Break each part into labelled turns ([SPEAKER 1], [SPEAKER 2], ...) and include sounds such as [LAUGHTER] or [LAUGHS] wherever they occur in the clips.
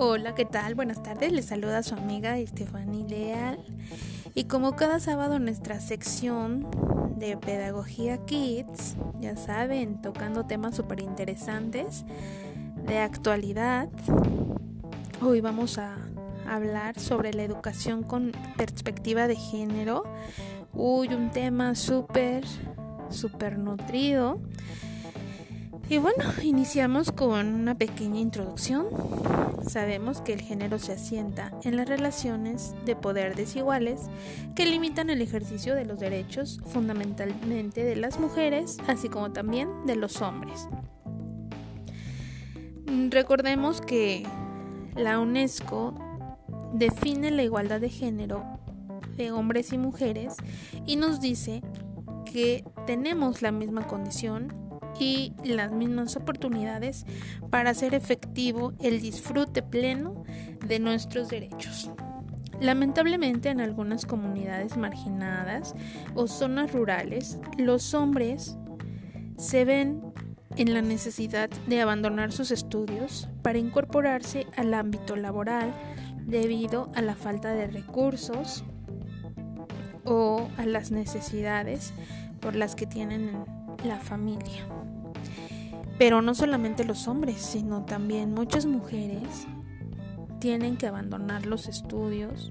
[SPEAKER 1] Hola, ¿qué tal? Buenas tardes. Les saluda su amiga Estefany Leal. Y como cada sábado en nuestra sección de Pedagogía Kids, ya saben, tocando temas súper interesantes de actualidad, hoy vamos a hablar sobre la educación con perspectiva de género. Uy, un tema súper, súper nutrido. Y bueno, iniciamos con una pequeña introducción. Sabemos que el género se asienta en las relaciones de poder desiguales que limitan el ejercicio de los derechos fundamentalmente de las mujeres, así como también de los hombres. Recordemos que la UNESCO define la igualdad de género de hombres y mujeres y nos dice que tenemos la misma condición y las mismas oportunidades para hacer efectivo el disfrute pleno de nuestros derechos. Lamentablemente en algunas comunidades marginadas o zonas rurales, los hombres se ven en la necesidad de abandonar sus estudios para incorporarse al ámbito laboral debido a la falta de recursos o a las necesidades por las que tienen la familia. Pero no solamente los hombres, sino también muchas mujeres tienen que abandonar los estudios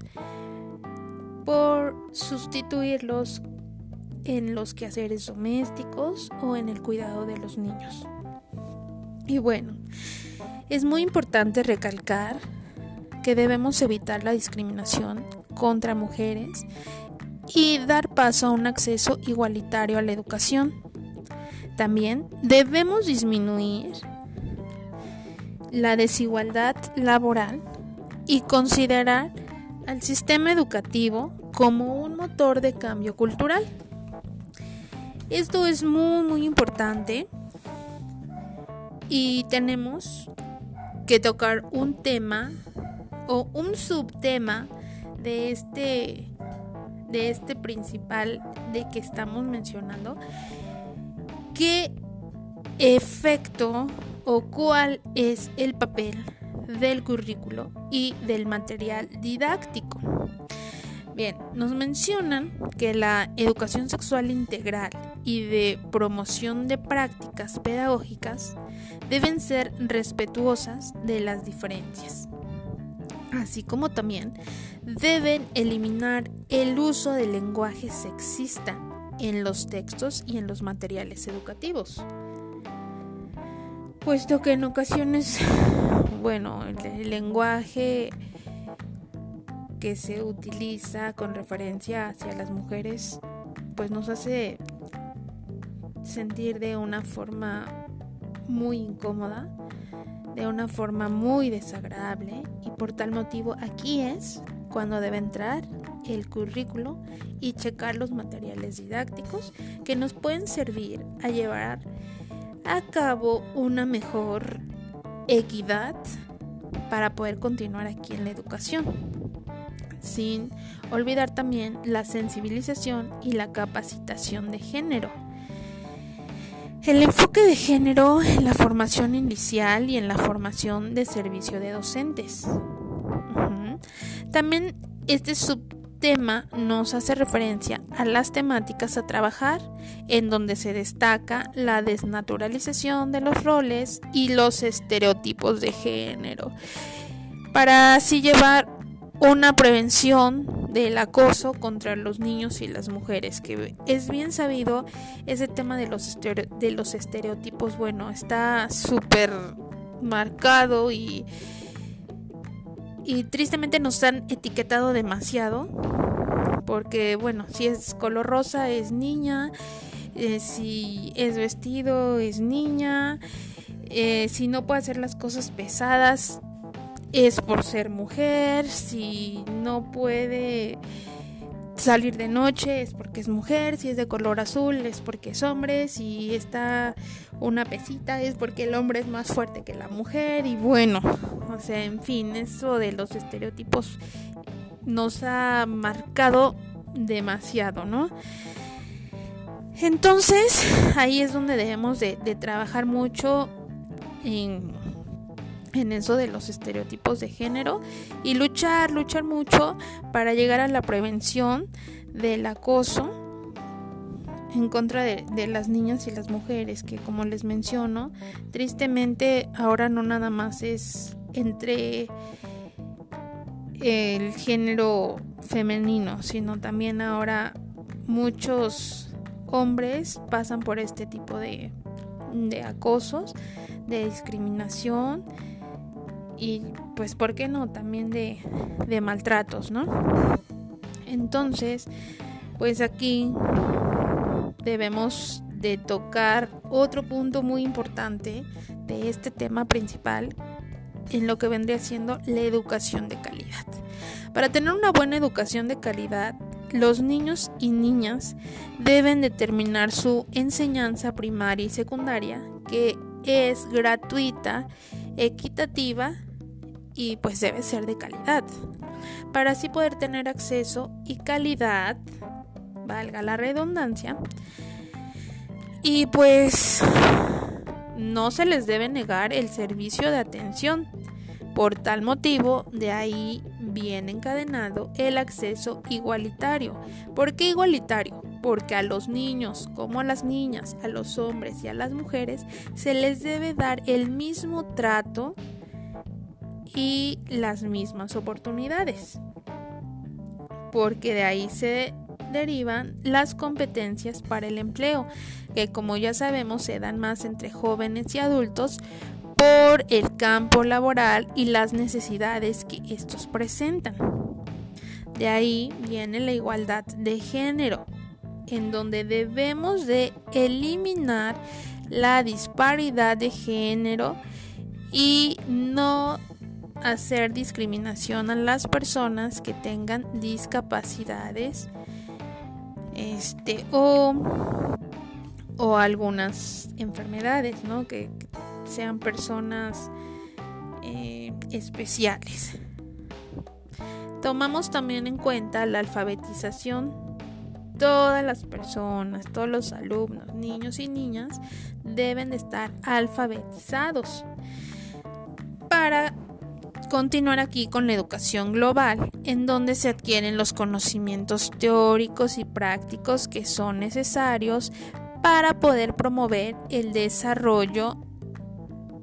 [SPEAKER 1] por sustituirlos en los quehaceres domésticos o en el cuidado de los niños. Y bueno, es muy importante recalcar que debemos evitar la discriminación contra mujeres y dar paso a un acceso igualitario a la educación. También debemos disminuir la desigualdad laboral y considerar al sistema educativo como un motor de cambio cultural. Esto es muy muy importante y tenemos que tocar un tema o un subtema de este de este principal de que estamos mencionando qué efecto o cuál es el papel del currículo y del material didáctico. Bien, nos mencionan que la educación sexual integral y de promoción de prácticas pedagógicas deben ser respetuosas de las diferencias, así como también deben eliminar el uso del lenguaje sexista en los textos y en los materiales educativos. Puesto que en ocasiones, [LAUGHS] bueno, el, lenguaje que se utiliza con referencia hacia las mujeres, pues nos hace sentir de una forma muy incómoda, de una forma muy desagradable y por tal motivo aquí es cuando debe entrar el currículo y checar los materiales didácticos que nos pueden servir a llevar a cabo una mejor equidad para poder continuar aquí en la educación. Sin olvidar también la sensibilización y la capacitación de género. El enfoque de género en la formación inicial y en la formación de servicio de docentes. También este subtema nos hace referencia a las temáticas a trabajar, en donde se destaca la desnaturalización de los roles y los estereotipos de género, para así llevar una prevención del acoso contra los niños y las mujeres, que es bien sabido ese tema de los, de los estereotipos, bueno, está súper marcado y y tristemente nos han etiquetado demasiado porque bueno, si es color rosa es niña, eh, si es vestido es niña, eh, si no puede hacer las cosas pesadas es por ser mujer, si no puede salir de noche es porque es mujer, si es de color azul es porque es hombre, si está una pesita es porque el hombre es más fuerte que la mujer y bueno, o sea, en fin, eso de los estereotipos nos ha marcado demasiado, ¿no? Entonces, ahí es donde debemos de, trabajar mucho en en eso de los estereotipos de género y luchar, luchar mucho para llegar a la prevención del acoso en contra de, de, las niñas y las mujeres, que como les menciono, tristemente ahora no nada más es entre el género femenino, sino también ahora muchos hombres pasan por este tipo de, de acosos, de discriminación y pues, ¿por qué no? También de, de maltratos, ¿no? Entonces, pues aquí debemos de tocar otro punto muy importante de este tema principal en lo que vendría siendo la educación de calidad. Para tener una buena educación de calidad, los niños y niñas deben determinar su enseñanza primaria y secundaria, que es gratuita, equitativa y pues debe ser de calidad. Para así poder tener acceso y calidad, valga la redundancia, y pues no se les debe negar el servicio de atención. Por tal motivo, de ahí viene encadenado el acceso igualitario. ¿Por qué igualitario? Porque a los niños como a las niñas, a los hombres y a las mujeres se les debe dar el mismo trato y las mismas oportunidades. Porque de ahí se derivan las competencias para el empleo, que como ya sabemos se dan más entre jóvenes y adultos por el campo laboral y las necesidades que estos presentan. De ahí viene la igualdad de género, en donde debemos de eliminar la disparidad de género y no hacer discriminación a las personas que tengan discapacidades este o, o algunas enfermedades, ¿no? Que, sean personas eh, especiales. Tomamos también en cuenta la alfabetización. Todas las personas, todos los alumnos, niños y niñas deben de estar alfabetizados para continuar aquí con la educación global, en donde se adquieren los conocimientos teóricos y prácticos que son necesarios para poder promover el desarrollo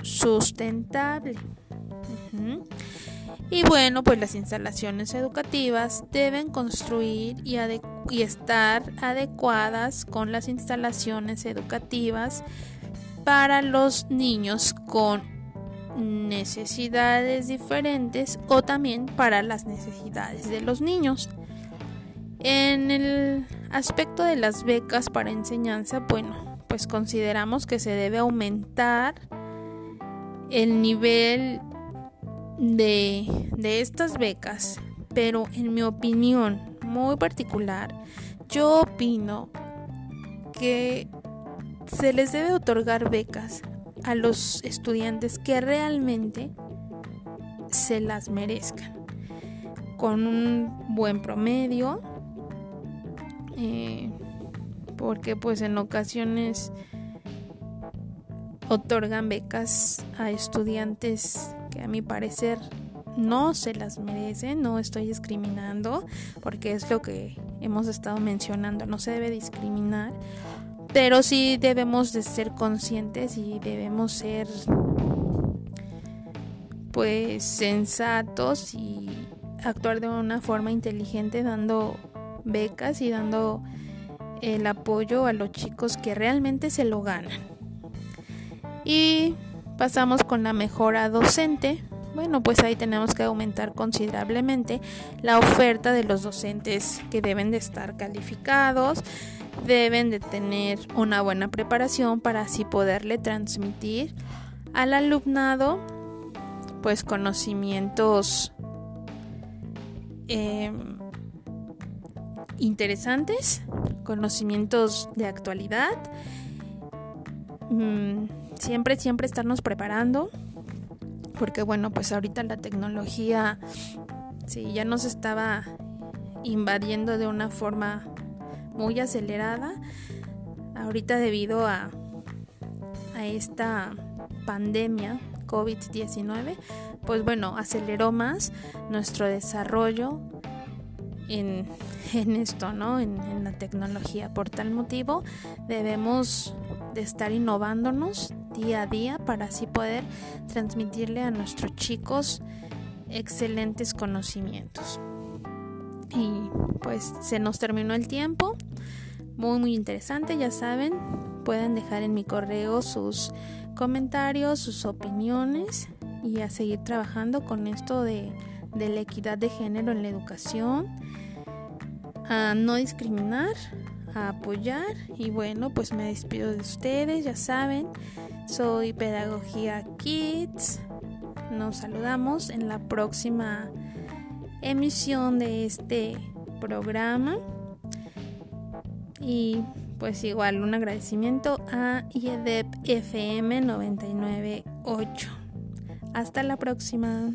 [SPEAKER 1] sustentable. Y bueno, pues las instalaciones educativas deben construir y, y, estar adecuadas con las instalaciones educativas para los niños con necesidades diferentes o también para las necesidades de los niños. En el aspecto de las becas para enseñanza, bueno, pues consideramos que se debe aumentar el nivel de, de estas becas, pero en mi opinión muy particular, yo opino que se les debe otorgar becas a los estudiantes que realmente se las merezcan, con un buen promedio, eh, porque pues en ocasiones otorgan becas a estudiantes que a mi parecer no se las merecen, no estoy discriminando, porque es lo que hemos estado mencionando, no se debe discriminar, pero sí debemos de ser conscientes y debemos ser pues sensatos y actuar de una forma inteligente dando becas y dando el apoyo a los chicos que realmente se lo ganan. Y pasamos con la mejora docente. Bueno, pues ahí tenemos que aumentar considerablemente la oferta de los docentes que deben de estar calificados, deben de tener una buena preparación para así poderle transmitir al alumnado pues conocimientos em, interesantes, conocimientos de actualidad, mm, siempre, siempre estarnos preparando, porque bueno, pues ahorita la tecnología, sí, ya nos estaba invadiendo de una forma muy acelerada ahorita debido a, a esta pandemia COVID-19, pues bueno, aceleró más nuestro desarrollo [LAUGHS] en, esto, ¿no? En, en, la tecnología. Por tal motivo, debemos de estar innovándonos día a día para así poder transmitirle a nuestros chicos excelentes conocimientos. Y pues se nos terminó el tiempo. Muy muy interesante, ya saben. Pueden dejar en mi correo sus comentarios, sus opiniones y a seguir trabajando con esto de, de la equidad de género en la educación. A no discriminar, a apoyar y bueno, pues me despido de ustedes, ya saben. Soy Pedagogía Kids. Nos saludamos en la próxima emisión de este programa. Y pues igual un agradecimiento a IEDEP FM 998. Hasta la próxima.